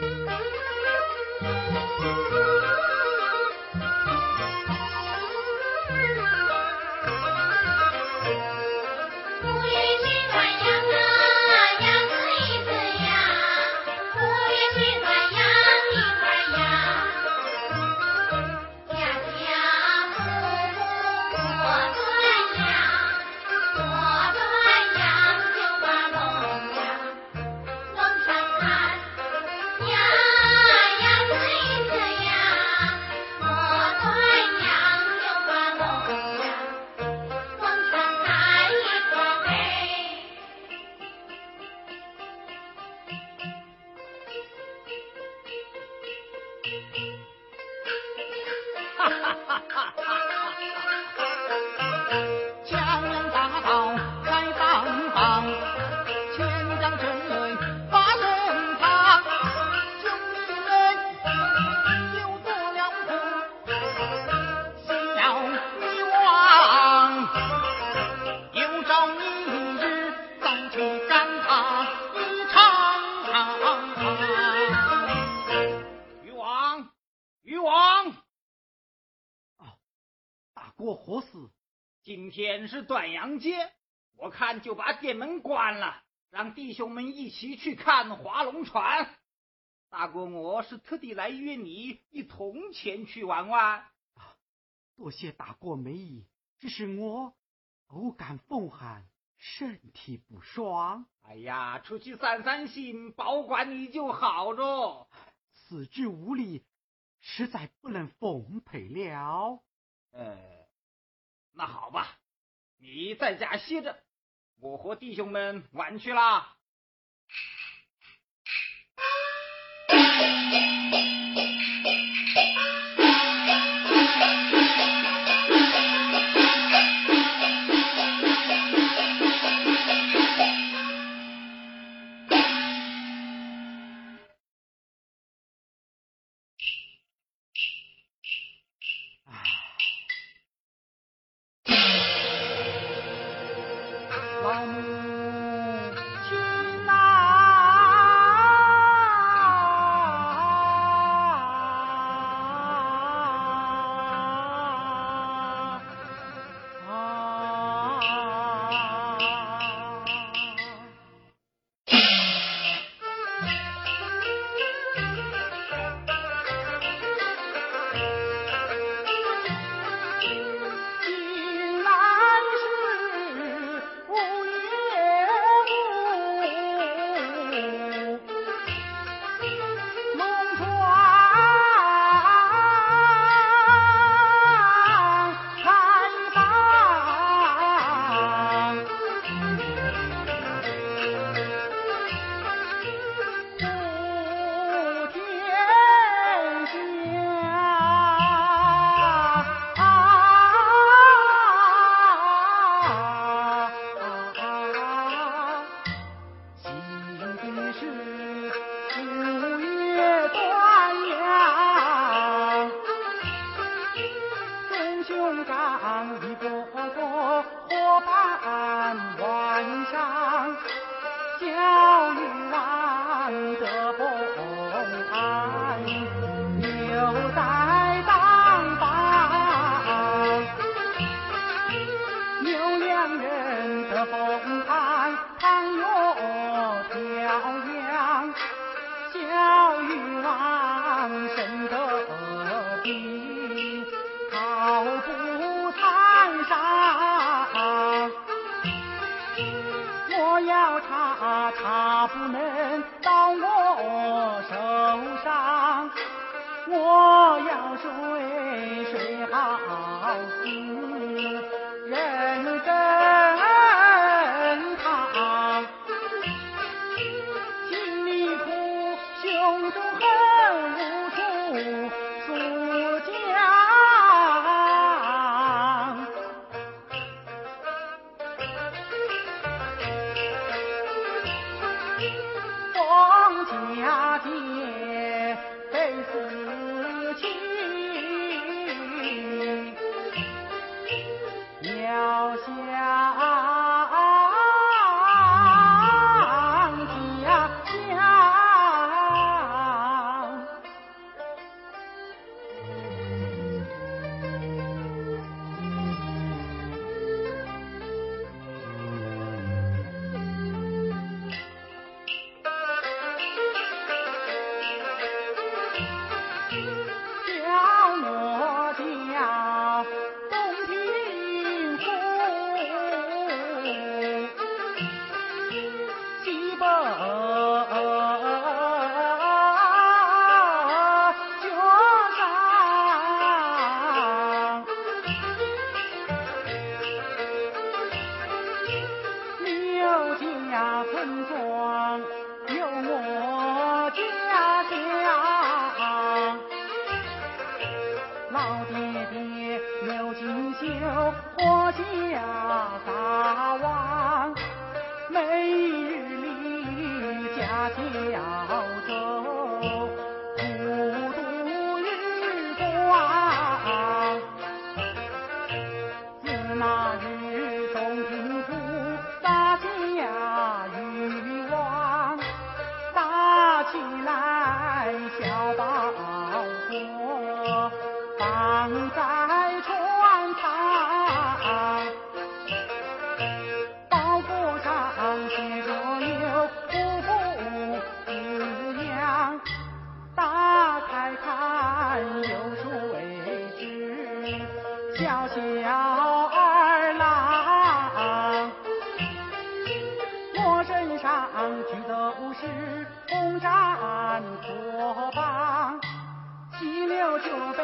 Thank you. 看就把店门关了，让弟兄们一起去看划龙船。大哥，我是特地来约你一同前去玩玩。多谢大哥美意，只是我偶感风寒，身体不爽。哎呀，出去散散心，保管你就好着。四肢无力，实在不能奉陪了。呃。那好吧，你在家歇着，我和弟兄们玩去啦。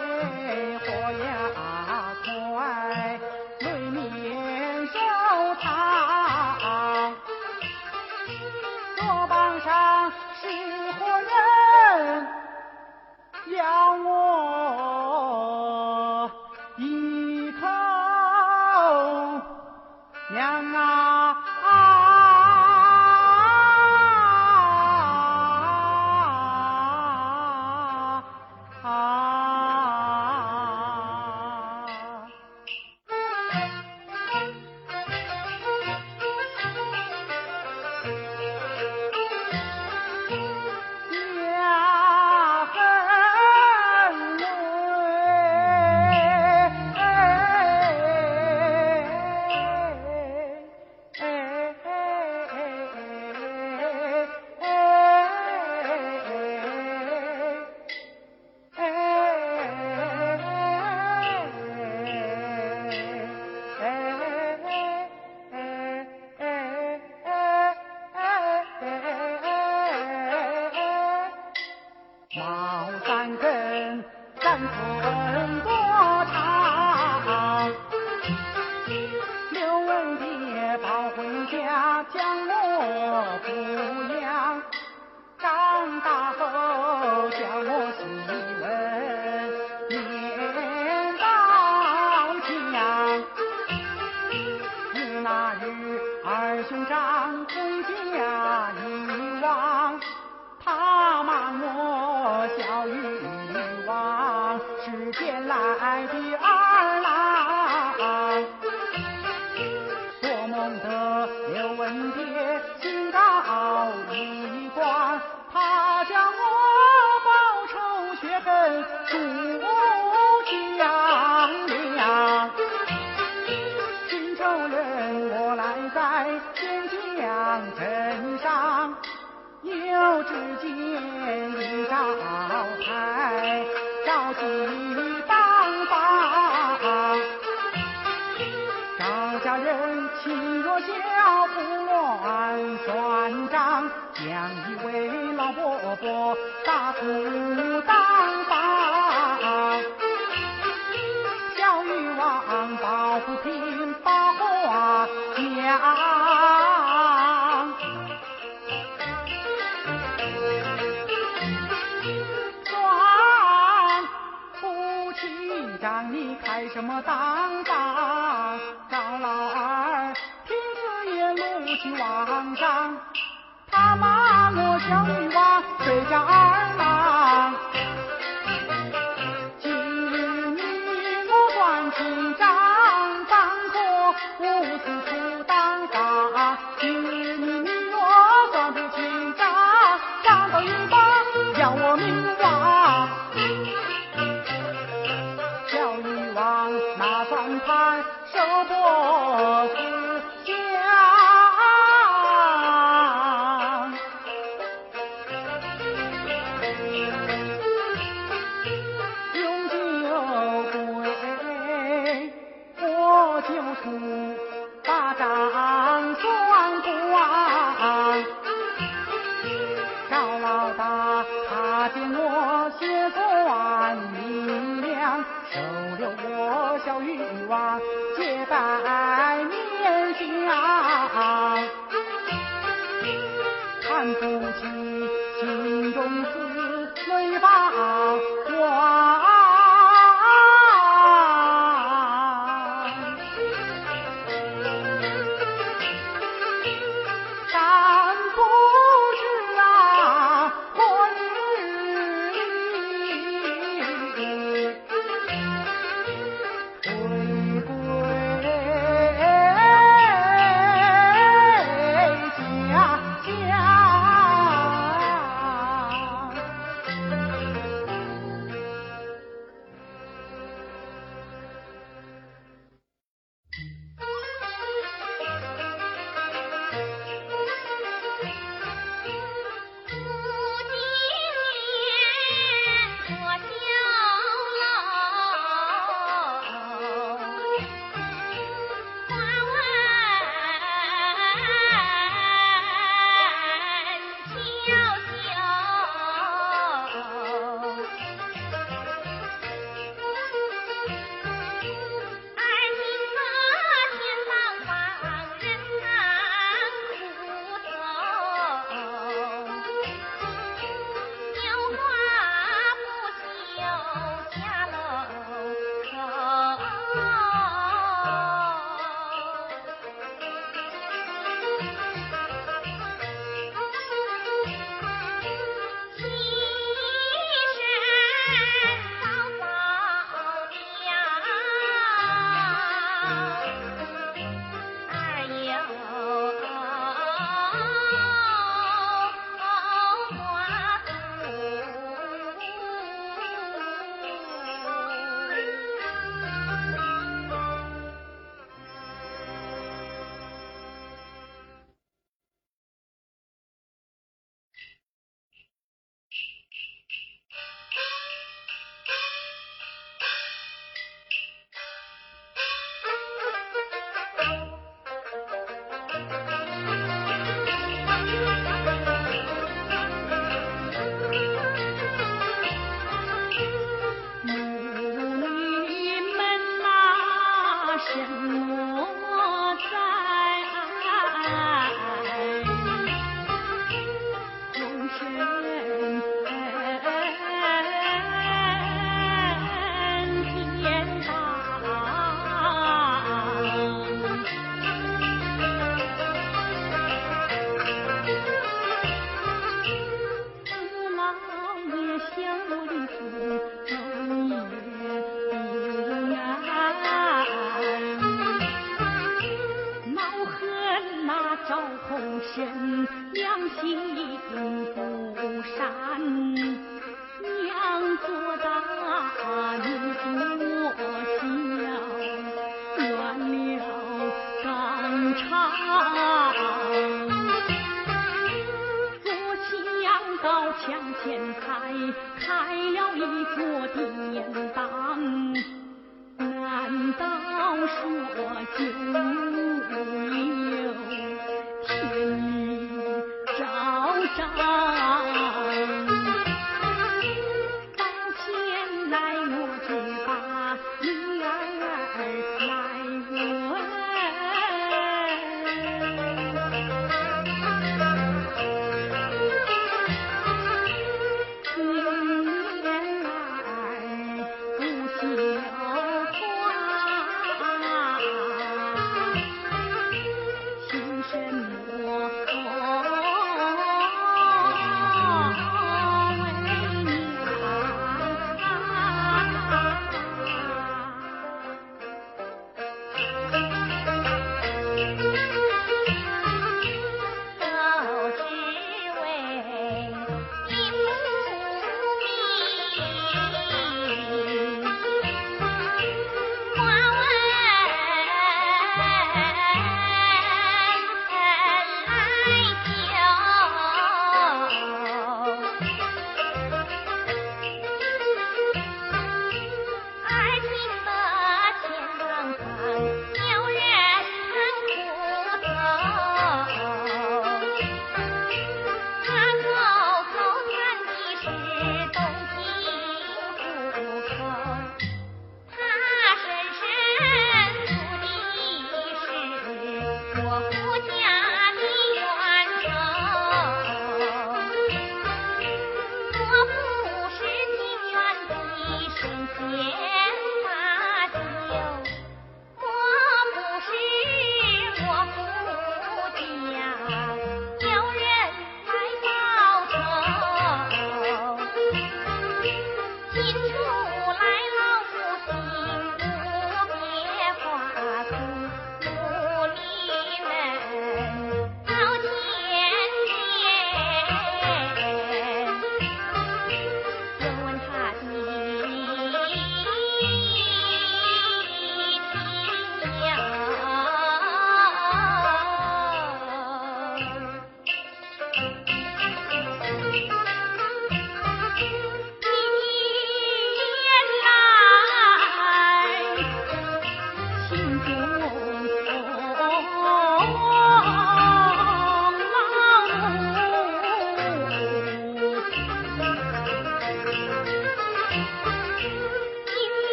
哎，火焰。我无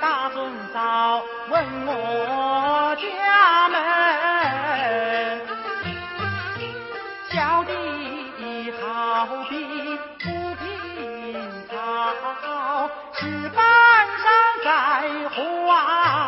大尊嫂问我家门，小弟好比不平草，石板上栽花。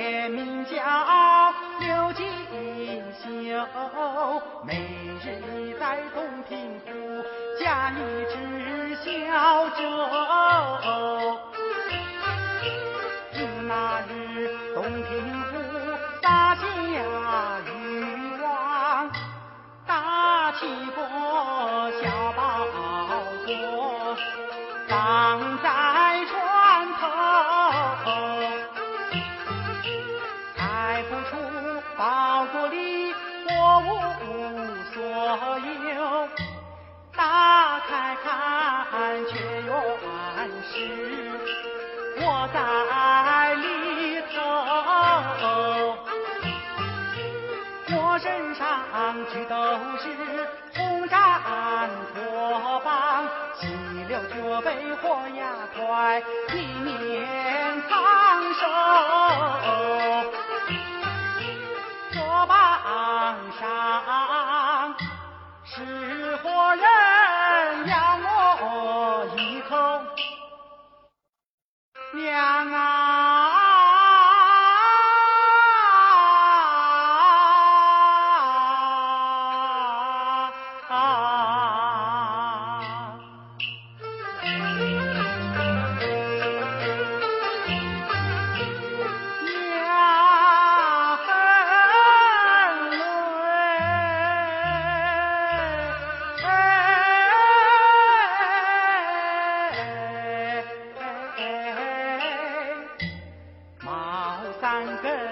学名叫刘金秀，每日在洞庭湖驾一只小舟。那日洞庭湖大下雨了，大气魄。看看却有暗示，我在里头，我身上去都是红毡破棒，洗了这杯火呀，快一面烫手。火棒上是活人。娘啊 ذاك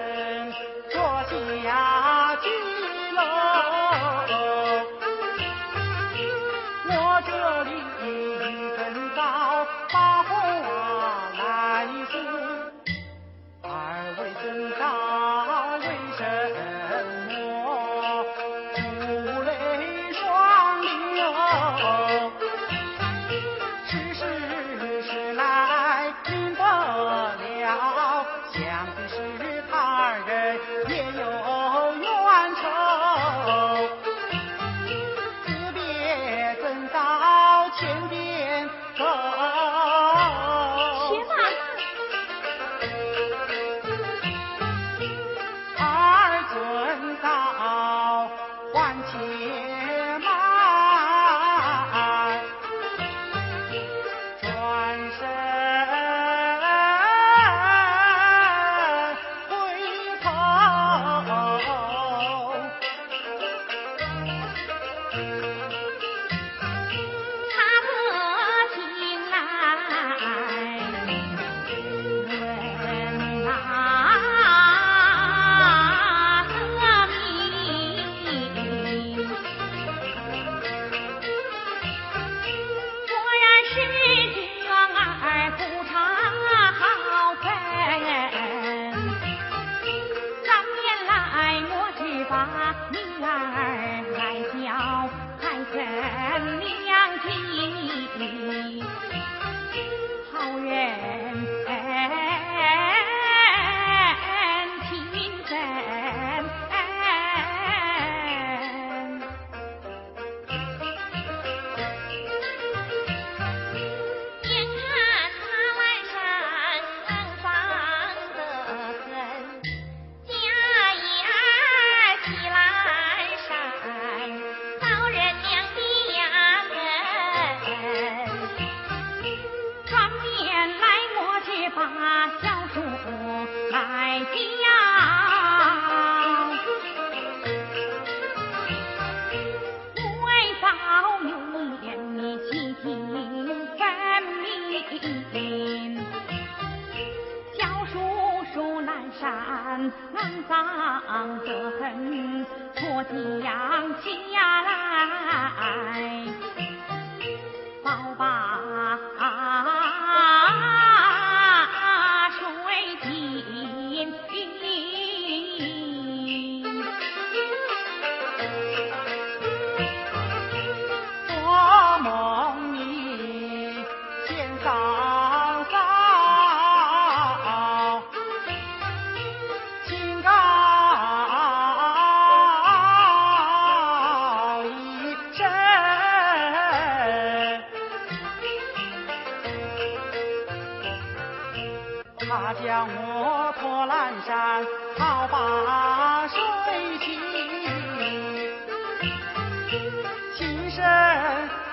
清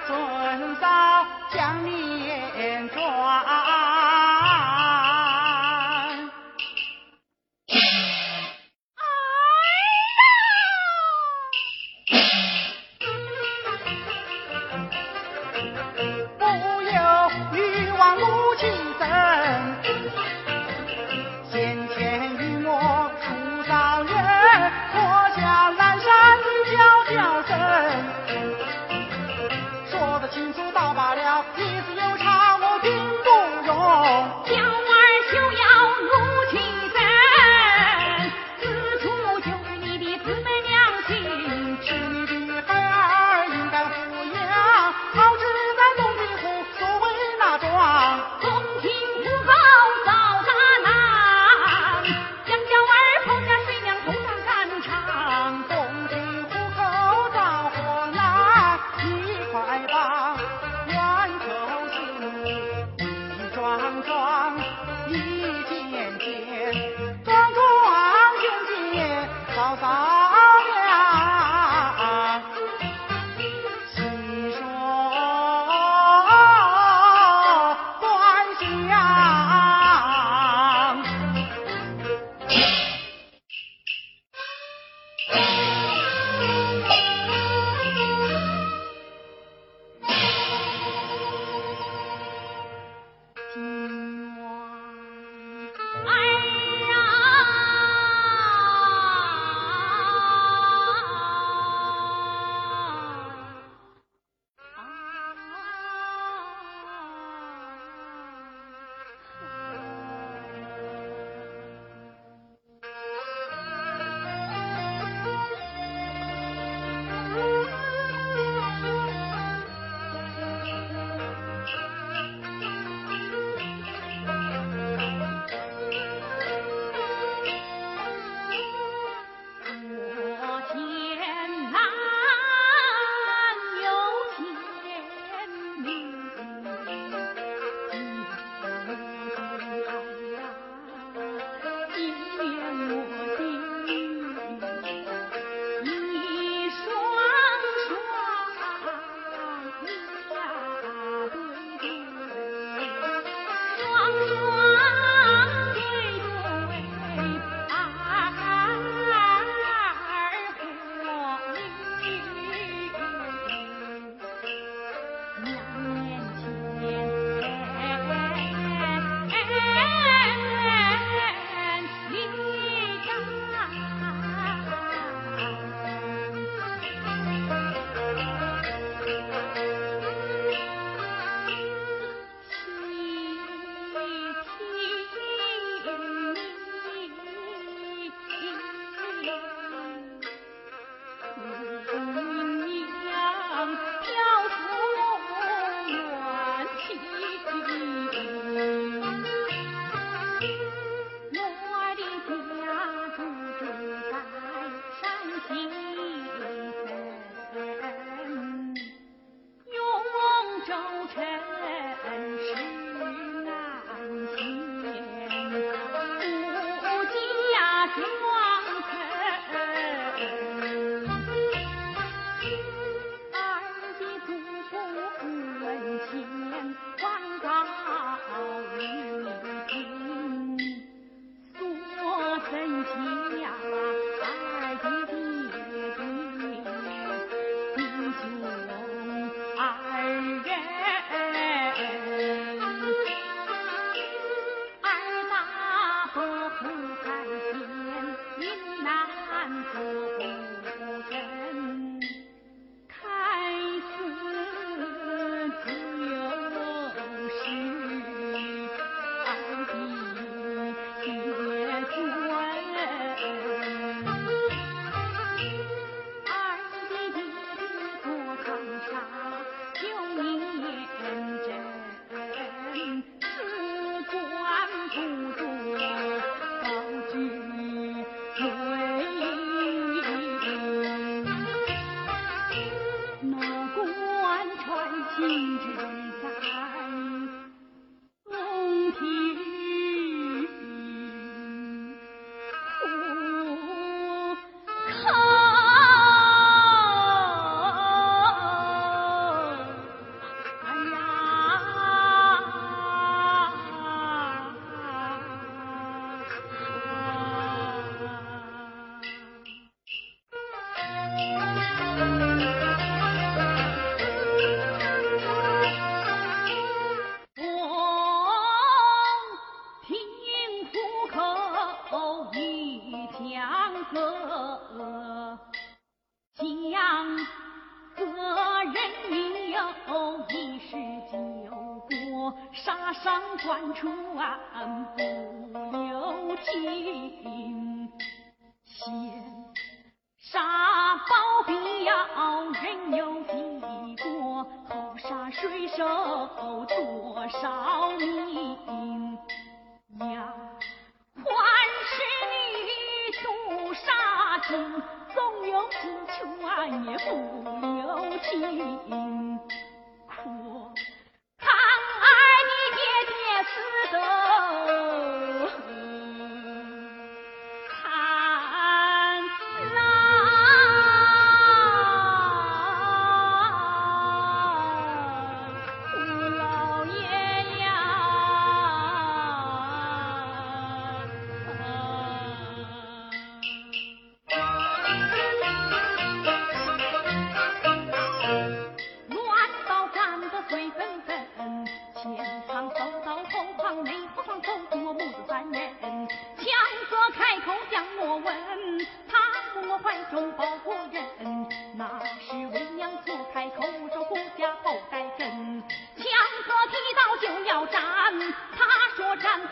楚到将脸抓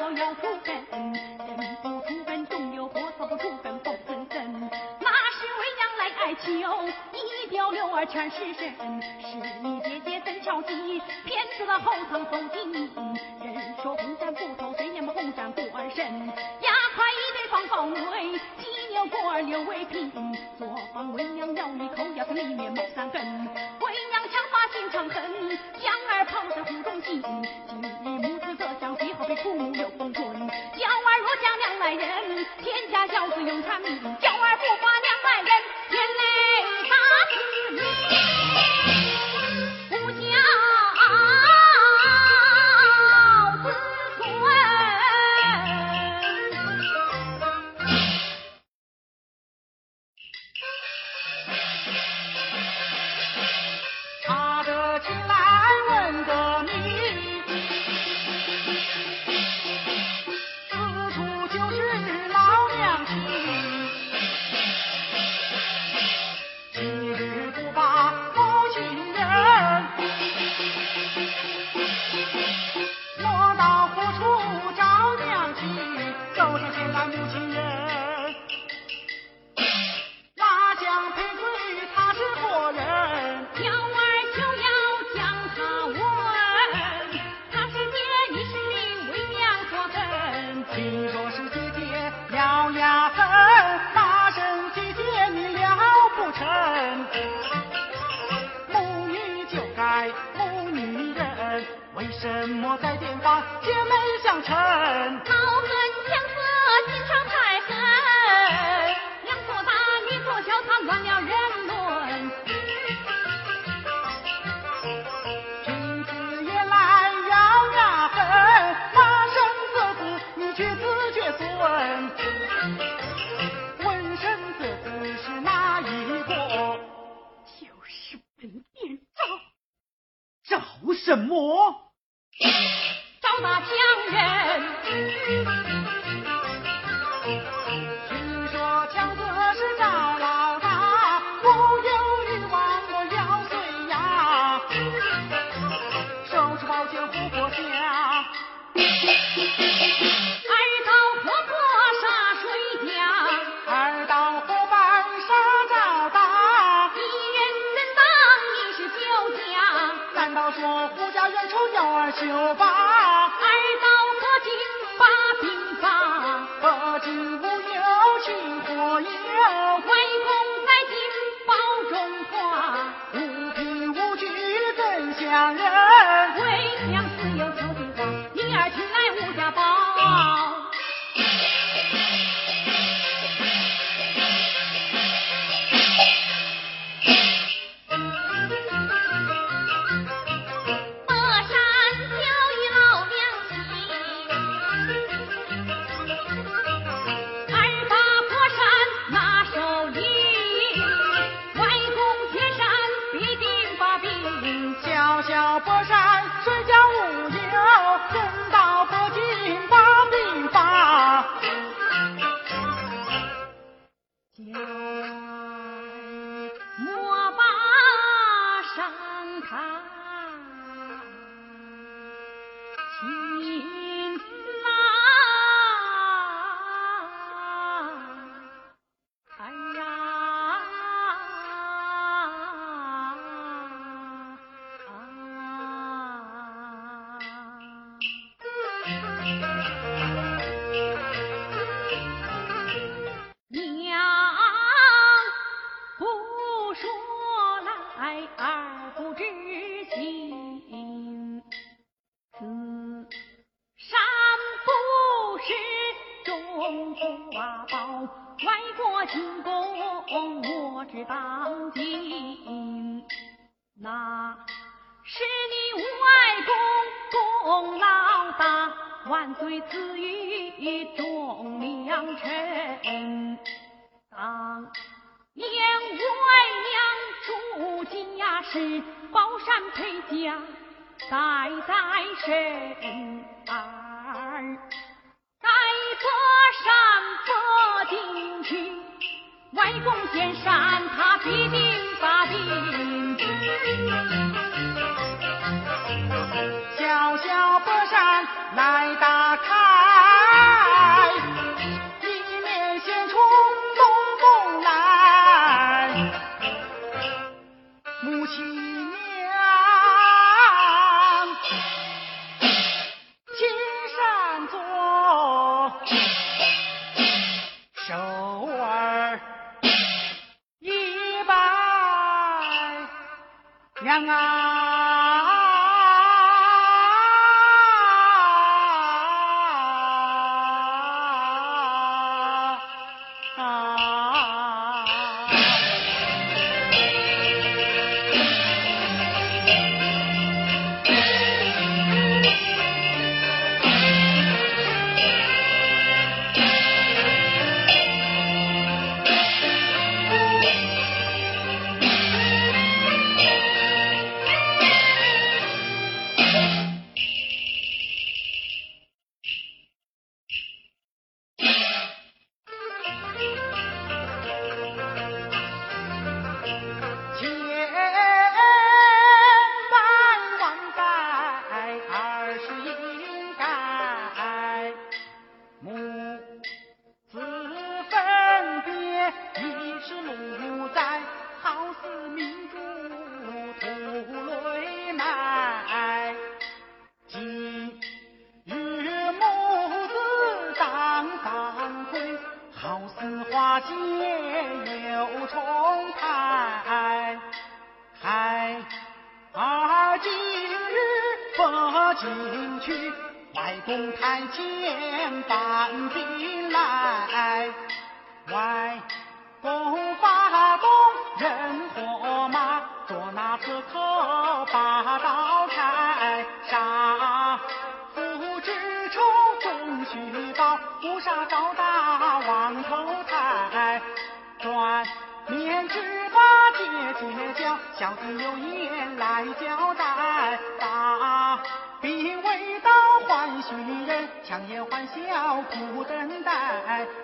要除根人不除根总有祸草不除根不分根那是为娘来哀求一表柳儿全是身是你姐姐曾巧计骗出了后堂走进人说红山不偷谁也不红山不玩神压垮一对方方木鸡牛过儿刘维平做饭为娘咬一口要在里面埋三根为娘强把心肠狠将儿抛在湖中心个父母有封尊，娇儿若嫁娘来人，天下孝子永长命，娇儿不把娘来认，天母女就该母女人为什么在电话姐妹相称什么？赵大强人，听说强哥是赵老大，富有欲望，我腰酸呀，手持宝剑护国家。酒吧来到进去，外公太监搬进来，外公发动人火马，捉拿刺客拔刀开，杀父之仇终须报，不杀高大王头台，转念之把姐姐叫，小弟有言来交代。打。寻人，强颜欢笑苦等待。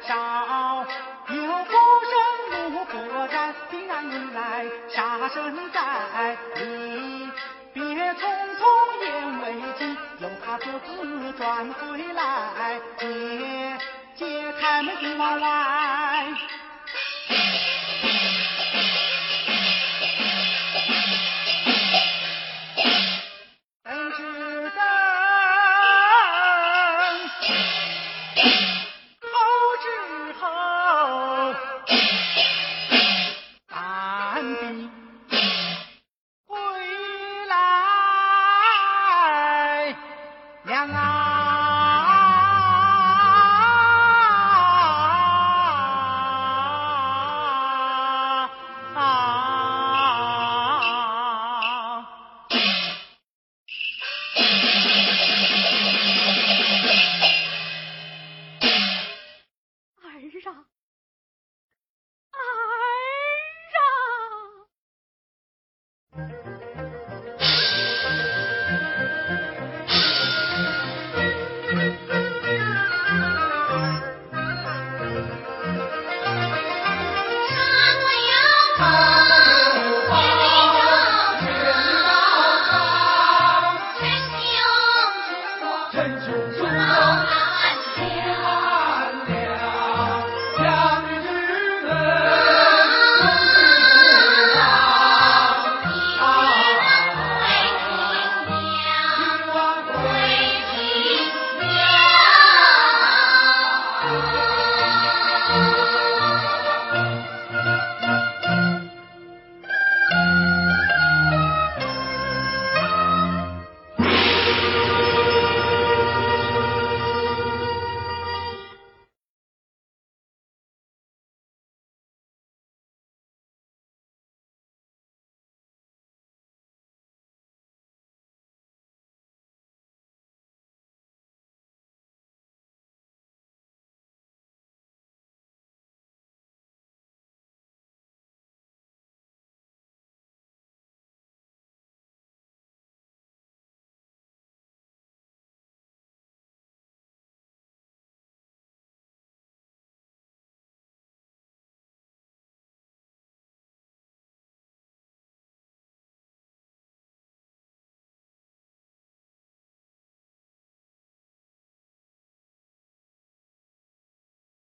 少有不生如破绽，兵难迎来杀声在。你别匆匆言未尽，又怕各自转回来。解解开门进门来。